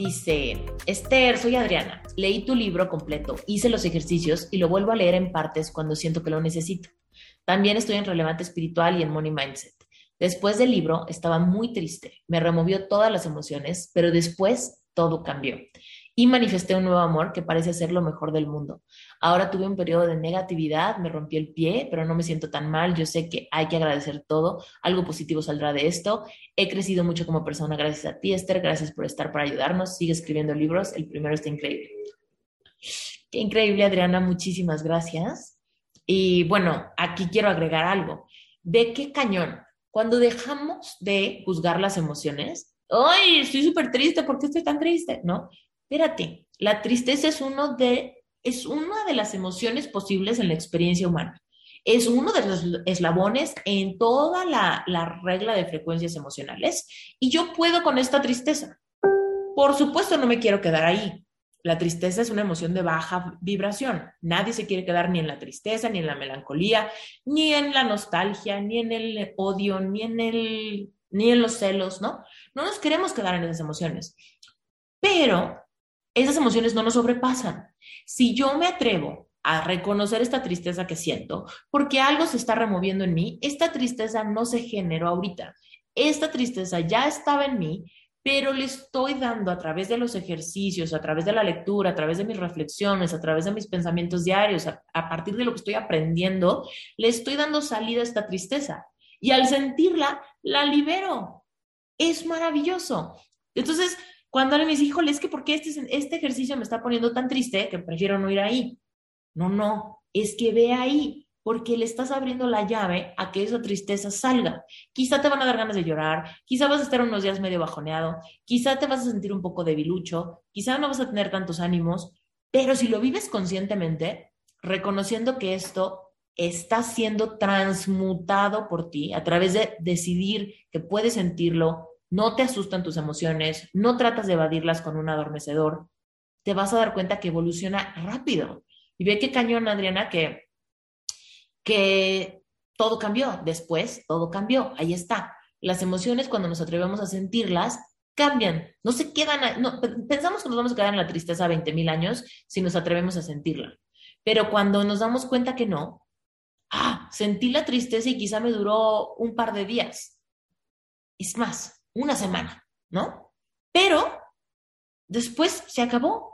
Dice, Esther, soy Adriana. Leí tu libro completo, hice los ejercicios y lo vuelvo a leer en partes cuando siento que lo necesito. También estoy en Relevante Espiritual y en Money Mindset. Después del libro estaba muy triste, me removió todas las emociones, pero después todo cambió y manifesté un nuevo amor que parece ser lo mejor del mundo. Ahora tuve un periodo de negatividad, me rompí el pie, pero no me siento tan mal. Yo sé que hay que agradecer todo. Algo positivo saldrá de esto. He crecido mucho como persona gracias a ti, Esther. Gracias por estar para ayudarnos. Sigue escribiendo libros. El primero está increíble. Qué increíble, Adriana. Muchísimas gracias. Y bueno, aquí quiero agregar algo. ¿De qué cañón? Cuando dejamos de juzgar las emociones, ¡ay, estoy súper triste! ¿Por qué estoy tan triste? ¿No? Espérate, la tristeza es, uno de, es una de las emociones posibles en la experiencia humana. Es uno de los eslabones en toda la, la regla de frecuencias emocionales y yo puedo con esta tristeza. Por supuesto, no me quiero quedar ahí. La tristeza es una emoción de baja vibración. Nadie se quiere quedar ni en la tristeza, ni en la melancolía, ni en la nostalgia, ni en el odio, ni en el ni en los celos, ¿no? No nos queremos quedar en esas emociones. Pero esas emociones no nos sobrepasan. Si yo me atrevo a reconocer esta tristeza que siento, porque algo se está removiendo en mí, esta tristeza no se generó ahorita. Esta tristeza ya estaba en mí, pero le estoy dando a través de los ejercicios, a través de la lectura, a través de mis reflexiones, a través de mis pensamientos diarios, a, partir de lo que estoy aprendiendo, le estoy dando salida a esta tristeza. Y al sentirla, la libero. Es maravilloso. Entonces, cuando alguien me dice, híjole, es que ¿por qué este, este ejercicio me está poniendo tan triste que prefiero no ir ahí? No, no, es que ve ahí, porque le estás abriendo la llave a que esa tristeza salga. Quizá te van a dar ganas de llorar, quizá vas a estar unos días medio bajoneado, quizá te vas a sentir un poco debilucho, quizá no vas a tener tantos ánimos, pero si lo vives conscientemente, reconociendo que esto está siendo transmutado por ti a través de decidir que puedes sentirlo, no te asustan tus emociones, no tratas de evadirlas con un adormecedor, te vas a dar cuenta que evoluciona rápido. Y ve qué cañón, Adriana, que, que todo cambió. Después, todo cambió. Ahí está. Las emociones, cuando nos atrevemos a sentirlas, cambian. No se quedan. No, pensamos que nos vamos a quedar en la tristeza 20 mil años si nos atrevemos a sentirla. Pero cuando nos damos cuenta que no, ah, sentí la tristeza y quizá me duró un par de días. Es más, una semana, ¿no? Pero después se acabó.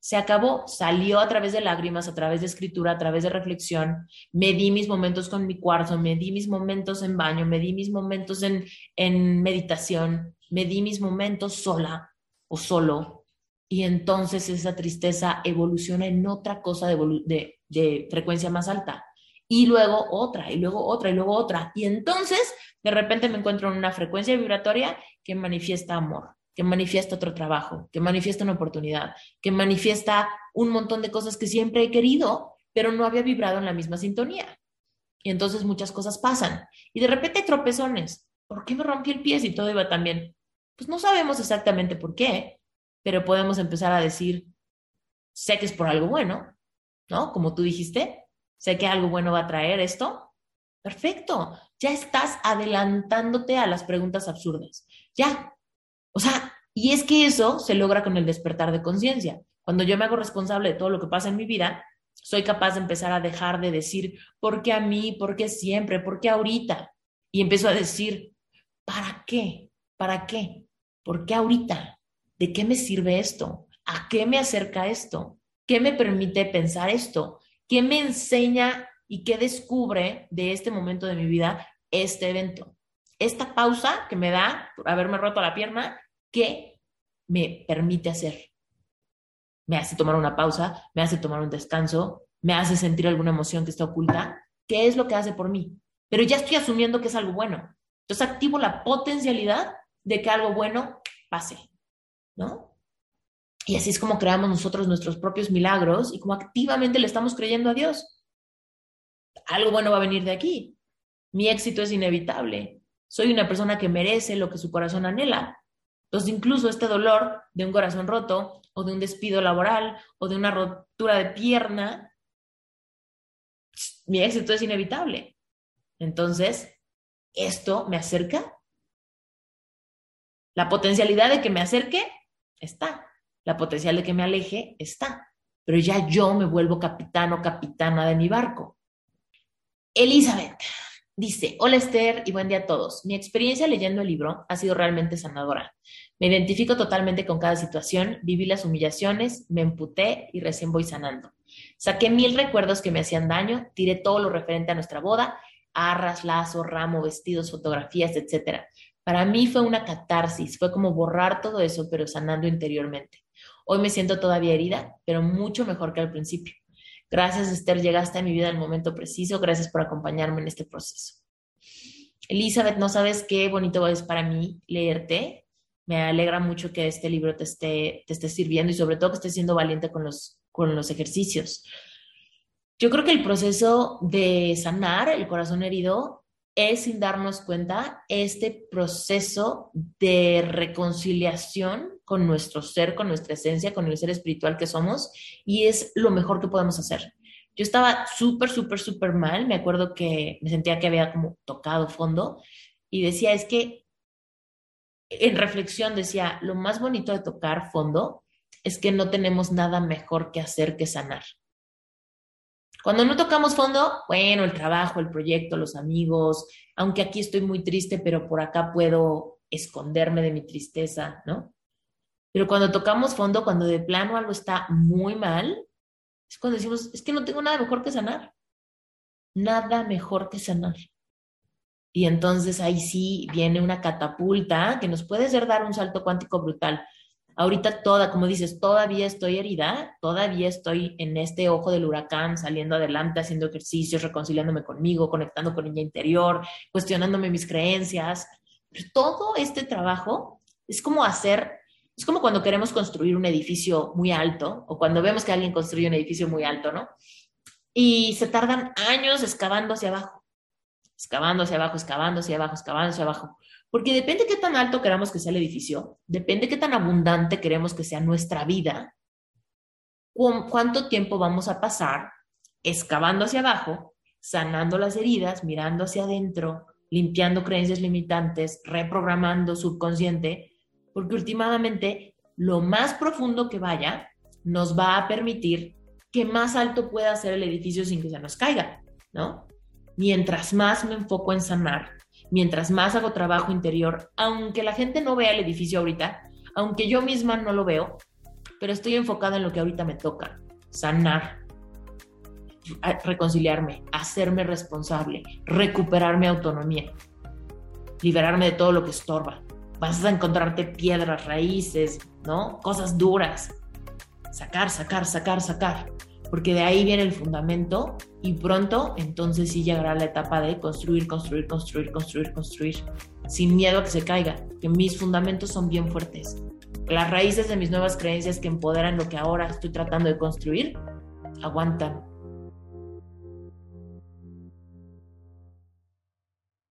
Se acabó, salió a través de lágrimas, a través de escritura, a través de reflexión. Me di mis momentos con mi cuarzo, me di mis momentos en baño, me di mis momentos en, en meditación, me di mis momentos sola o solo. Y entonces esa tristeza evoluciona en otra cosa de, de frecuencia más alta. Y luego otra, y luego otra, y luego otra. Y entonces de repente me encuentro en una frecuencia vibratoria que manifiesta amor, que manifiesta otro trabajo, que manifiesta una oportunidad, que manifiesta un montón de cosas que siempre he querido, pero no había vibrado en la misma sintonía. Y entonces muchas cosas pasan. Y de repente tropezones. ¿Por qué me rompí el pie si todo iba tan bien? Pues no sabemos exactamente por qué, pero podemos empezar a decir, sé que es por algo bueno, ¿no? Como tú dijiste, sé que algo bueno va a traer esto. Perfecto ya estás adelantándote a las preguntas absurdas. Ya. O sea, y es que eso se logra con el despertar de conciencia. Cuando yo me hago responsable de todo lo que pasa en mi vida, soy capaz de empezar a dejar de decir, ¿por qué a mí? ¿Por qué siempre? ¿Por qué ahorita? Y empiezo a decir, ¿para qué? ¿Para qué? ¿Por qué ahorita? ¿De qué me sirve esto? ¿A qué me acerca esto? ¿Qué me permite pensar esto? ¿Qué me enseña y qué descubre de este momento de mi vida este evento. Esta pausa que me da por haberme roto la pierna, ¿qué me permite hacer? Me hace tomar una pausa, me hace tomar un descanso, me hace sentir alguna emoción que está oculta. ¿Qué es lo que hace por mí? Pero ya estoy asumiendo que es algo bueno. Entonces activo la potencialidad de que algo bueno pase, ¿no? Y así es como creamos nosotros nuestros propios milagros y como activamente le estamos creyendo a Dios algo bueno va a venir de aquí. Mi éxito es inevitable. Soy una persona que merece lo que su corazón anhela. Entonces, incluso este dolor de un corazón roto o de un despido laboral o de una rotura de pierna, mi éxito es inevitable. Entonces, esto me acerca. La potencialidad de que me acerque está. La potencialidad de que me aleje está. Pero ya yo me vuelvo capitán o capitana de mi barco. Elizabeth dice, hola Esther y buen día a todos. Mi experiencia leyendo el libro ha sido realmente sanadora. Me identifico totalmente con cada situación, viví las humillaciones, me emputé y recién voy sanando. Saqué mil recuerdos que me hacían daño, tiré todo lo referente a nuestra boda, arras, lazo, ramo, vestidos, fotografías, etc. Para mí fue una catarsis, fue como borrar todo eso, pero sanando interiormente. Hoy me siento todavía herida, pero mucho mejor que al principio. Gracias, Esther, llegaste a mi vida el momento preciso. Gracias por acompañarme en este proceso. Elizabeth, no sabes qué bonito es para mí leerte. Me alegra mucho que este libro te esté, te esté sirviendo y sobre todo que estés siendo valiente con los, con los ejercicios. Yo creo que el proceso de sanar el corazón herido es, sin darnos cuenta, este proceso de reconciliación con nuestro ser, con nuestra esencia, con el ser espiritual que somos, y es lo mejor que podemos hacer. Yo estaba súper, súper, súper mal, me acuerdo que me sentía que había como tocado fondo y decía, es que en reflexión decía, lo más bonito de tocar fondo es que no tenemos nada mejor que hacer que sanar. Cuando no tocamos fondo, bueno, el trabajo, el proyecto, los amigos, aunque aquí estoy muy triste, pero por acá puedo esconderme de mi tristeza, ¿no? Pero cuando tocamos fondo, cuando de plano algo está muy mal, es cuando decimos, es que no tengo nada mejor que sanar. Nada mejor que sanar. Y entonces ahí sí viene una catapulta que nos puede hacer dar un salto cuántico brutal. Ahorita toda, como dices, todavía estoy herida, todavía estoy en este ojo del huracán, saliendo adelante, haciendo ejercicios, reconciliándome conmigo, conectando con niña interior, cuestionándome mis creencias. Todo este trabajo es como hacer es como cuando queremos construir un edificio muy alto o cuando vemos que alguien construye un edificio muy alto, ¿no? Y se tardan años excavando hacia abajo, excavando hacia abajo, excavando hacia abajo, excavando hacia abajo. Porque depende qué tan alto queramos que sea el edificio, depende qué tan abundante queremos que sea nuestra vida, cuánto tiempo vamos a pasar excavando hacia abajo, sanando las heridas, mirando hacia adentro, limpiando creencias limitantes, reprogramando subconsciente porque últimamente lo más profundo que vaya nos va a permitir que más alto pueda ser el edificio sin que se nos caiga, ¿no? Mientras más me enfoco en sanar, mientras más hago trabajo interior, aunque la gente no vea el edificio ahorita, aunque yo misma no lo veo, pero estoy enfocada en lo que ahorita me toca, sanar, reconciliarme, hacerme responsable, recuperar mi autonomía, liberarme de todo lo que estorba, vas a encontrarte piedras, raíces, ¿no? Cosas duras. Sacar, sacar, sacar, sacar. Porque de ahí viene el fundamento y pronto entonces sí llegará la etapa de construir, construir, construir, construir, construir. Sin miedo a que se caiga, que mis fundamentos son bien fuertes. Las raíces de mis nuevas creencias que empoderan lo que ahora estoy tratando de construir, aguantan